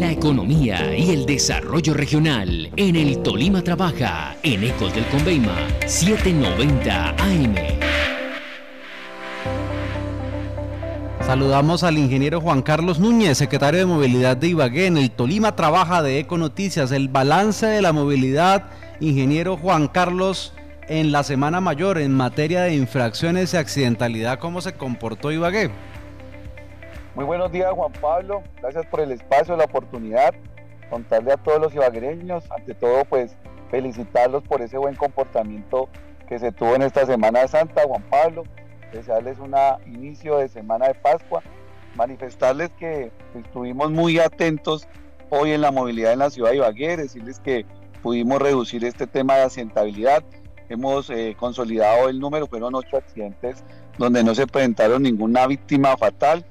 La economía y el desarrollo regional en el Tolima Trabaja, en Ecos del Conveima, 790 AM. Saludamos al ingeniero Juan Carlos Núñez, secretario de Movilidad de Ibagué. En el Tolima trabaja de Eco Noticias. El balance de la movilidad, ingeniero Juan Carlos, en la Semana Mayor en materia de infracciones y accidentalidad, ¿cómo se comportó Ibagué? Muy buenos días, Juan Pablo. Gracias por el espacio, la oportunidad. Contarle a todos los ibaguereños, ante todo, pues felicitarlos por ese buen comportamiento que se tuvo en esta Semana Santa, Juan Pablo desearles un inicio de semana de Pascua, manifestarles que estuvimos muy atentos hoy en la movilidad en la ciudad de Ibagué, decirles que pudimos reducir este tema de asentabilidad, hemos eh, consolidado el número, fueron ocho accidentes donde no se presentaron ninguna víctima fatal,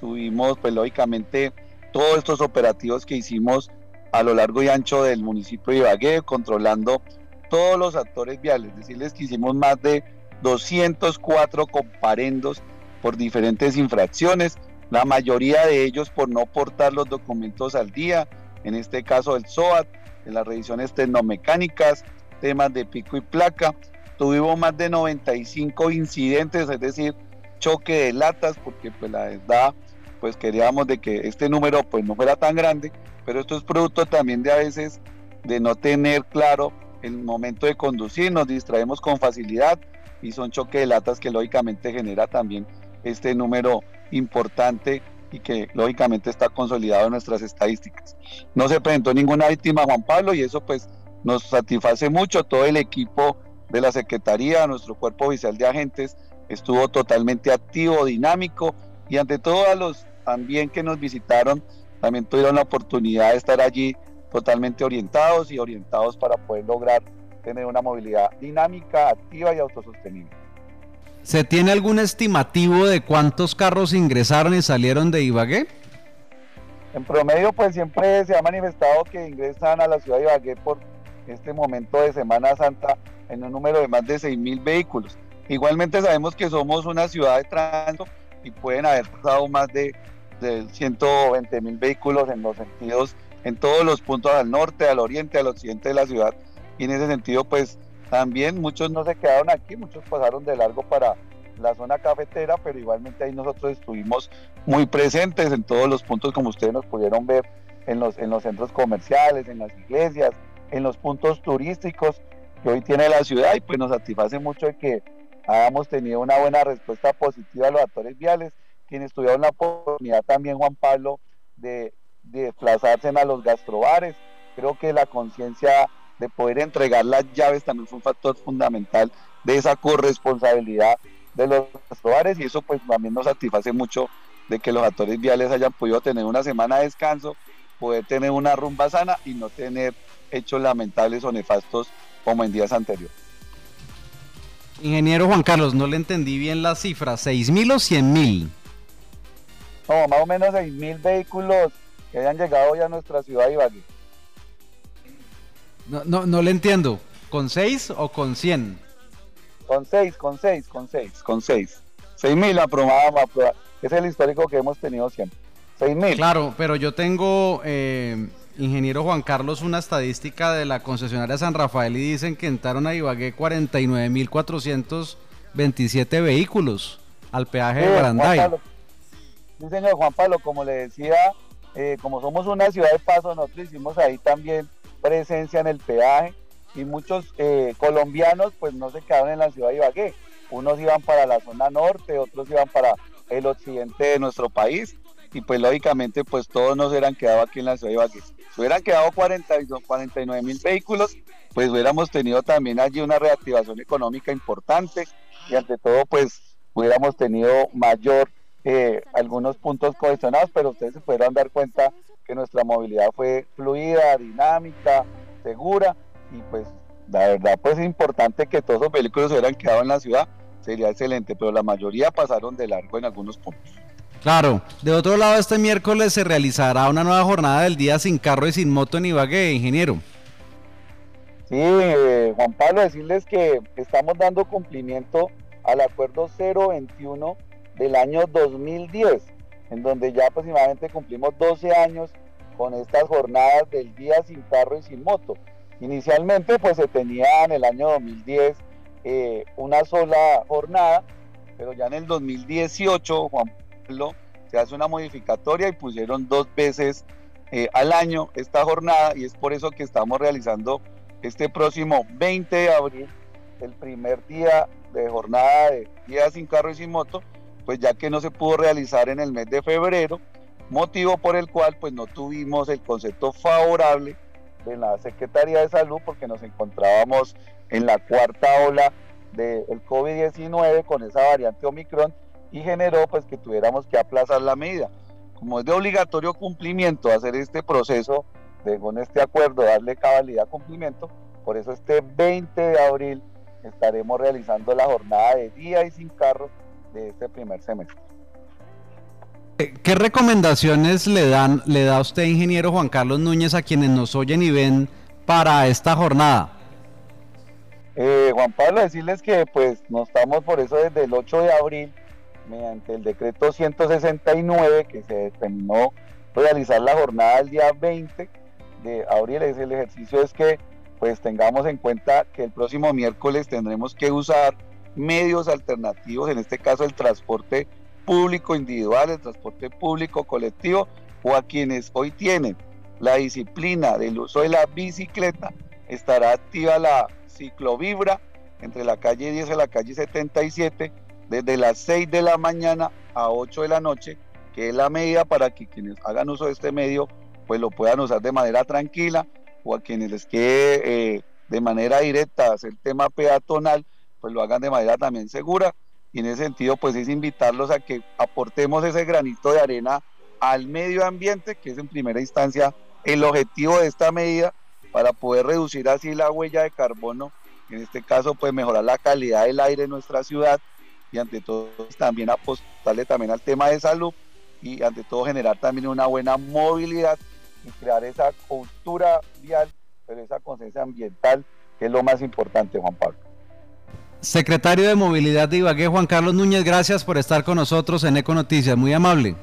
tuvimos pues lógicamente todos estos operativos que hicimos a lo largo y ancho del municipio de Ibagué, controlando todos los actores viales, decirles que hicimos más de 204 comparendos por diferentes infracciones, la mayoría de ellos por no portar los documentos al día, en este caso el SOAT, en las revisiones tecnomecánicas, temas de pico y placa. Tuvimos más de 95 incidentes, es decir, choque de latas, porque pues la verdad, pues queríamos de que este número pues no fuera tan grande, pero esto es producto también de a veces de no tener claro el momento de conducir, nos distraemos con facilidad, y son choque de latas que lógicamente genera también este número importante y que lógicamente está consolidado en nuestras estadísticas. No se presentó ninguna víctima, Juan Pablo, y eso pues nos satisface mucho. Todo el equipo de la Secretaría, nuestro cuerpo oficial de agentes, estuvo totalmente activo, dinámico, y ante todo a los también que nos visitaron, también tuvieron la oportunidad de estar allí totalmente orientados y orientados para poder lograr tener una movilidad dinámica, activa y autosostenible. ¿Se tiene algún estimativo de cuántos carros ingresaron y salieron de Ibagué? En promedio, pues siempre se ha manifestado que ingresan a la ciudad de Ibagué por este momento de Semana Santa en un número de más de 6 mil vehículos. Igualmente sabemos que somos una ciudad de tránsito y pueden haber pasado más de, de 120 mil vehículos en los sentidos, en todos los puntos al norte, al oriente, al occidente de la ciudad. Y en ese sentido pues también muchos no se quedaron aquí, muchos pasaron de largo para la zona cafetera, pero igualmente ahí nosotros estuvimos muy presentes en todos los puntos como ustedes nos pudieron ver en los, en los centros comerciales, en las iglesias, en los puntos turísticos que hoy tiene la ciudad y pues nos satisface mucho de que hayamos tenido una buena respuesta positiva a los actores viales, quienes tuvieron la oportunidad también, Juan Pablo, de, de desplazarse a los gastrobares. Creo que la conciencia de poder entregar las llaves también fue un factor fundamental de esa corresponsabilidad de los hogares y eso pues también nos satisface mucho de que los actores viales hayan podido tener una semana de descanso, poder tener una rumba sana y no tener hechos lamentables o nefastos como en días anteriores. Ingeniero Juan Carlos, no le entendí bien la cifra, ¿6 mil o 100 mil? No, más o menos 6 mil vehículos que hayan llegado hoy a nuestra ciudad de Ibagué. No, no, no le entiendo. ¿Con 6 o con 100? Con 6, con 6, con 6, con 6. 6 mil aprobada, es el histórico que hemos tenido siempre. 6 mil. Claro, pero yo tengo, eh, ingeniero Juan Carlos, una estadística de la concesionaria San Rafael y dicen que entraron a Ibagué 49.427 vehículos al peaje de Baranday. Sí, señor Juan Pablo, como le decía, eh, como somos una ciudad de paso, nosotros hicimos ahí también presencia en el peaje y muchos eh, colombianos pues no se quedaron en la ciudad de Ibagué. Unos iban para la zona norte, otros iban para el occidente de nuestro país y pues lógicamente pues todos nos hubieran quedado aquí en la ciudad de Ibagué. Si hubieran quedado 42, 49 mil vehículos, pues hubiéramos tenido también allí una reactivación económica importante y ante todo pues hubiéramos tenido mayor eh, algunos puntos cohesionados, pero ustedes se pudieron dar cuenta que nuestra movilidad fue fluida, dinámica, segura y pues la verdad pues es importante que todos los vehículos hubieran quedado en la ciudad, sería excelente, pero la mayoría pasaron de largo en algunos puntos. Claro, de otro lado este miércoles se realizará una nueva jornada del día sin carro y sin moto en Ibagué, ingeniero. Sí, eh, Juan Pablo, decirles que estamos dando cumplimiento al acuerdo 021 del año 2010, en donde ya aproximadamente cumplimos 12 años con estas jornadas del día sin carro y sin moto. Inicialmente pues se tenía en el año 2010 eh, una sola jornada, pero ya en el 2018 Juan Se hace una modificatoria y pusieron dos veces eh, al año esta jornada y es por eso que estamos realizando este próximo 20 de abril el primer día de jornada de día sin carro y sin moto, pues ya que no se pudo realizar en el mes de febrero, motivo por el cual pues no tuvimos el concepto favorable de la Secretaría de Salud porque nos encontrábamos en la cuarta ola del COVID-19 con esa variante Omicron y generó pues que tuviéramos que aplazar la medida. Como es de obligatorio cumplimiento hacer este proceso de, con este acuerdo, darle cabalidad cumplimiento, por eso este 20 de abril estaremos realizando la jornada de día y sin carro de este primer semestre. ¿Qué recomendaciones le dan, le da usted, ingeniero Juan Carlos Núñez, a quienes nos oyen y ven para esta jornada? Eh, Juan Pablo, decirles que pues nos estamos por eso desde el 8 de abril, mediante el decreto 169 que se determinó realizar la jornada el día 20 de abril, es el ejercicio es que pues tengamos en cuenta que el próximo miércoles tendremos que usar medios alternativos, en este caso el transporte público individual, el transporte público colectivo o a quienes hoy tienen la disciplina del uso de la bicicleta, estará activa la ciclovibra entre la calle 10 y la calle 77 desde las 6 de la mañana a 8 de la noche, que es la medida para que quienes hagan uso de este medio pues lo puedan usar de manera tranquila o a quienes les quede eh, de manera directa hacer tema peatonal, pues lo hagan de manera también segura. Y en ese sentido pues es invitarlos a que aportemos ese granito de arena al medio ambiente, que es en primera instancia el objetivo de esta medida para poder reducir así la huella de carbono, en este caso pues mejorar la calidad del aire en nuestra ciudad y ante todo pues, también apostarle también al tema de salud y ante todo generar también una buena movilidad y crear esa cultura vial, pero esa conciencia ambiental que es lo más importante, Juan Pablo. Secretario de Movilidad de Ibagué, Juan Carlos Núñez, gracias por estar con nosotros en Eco Noticias, muy amable.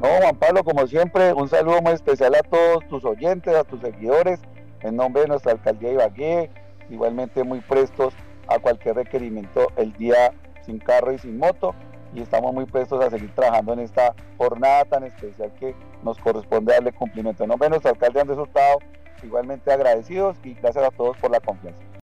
No, Juan Pablo, como siempre, un saludo muy especial a todos tus oyentes, a tus seguidores, en nombre de nuestra alcaldía de Ibagué, igualmente muy prestos a cualquier requerimiento el día sin carro y sin moto, y estamos muy prestos a seguir trabajando en esta jornada tan especial que nos corresponde darle cumplimiento. De nuestro alcalde Andrés Hurtado, igualmente agradecidos y gracias a todos por la confianza.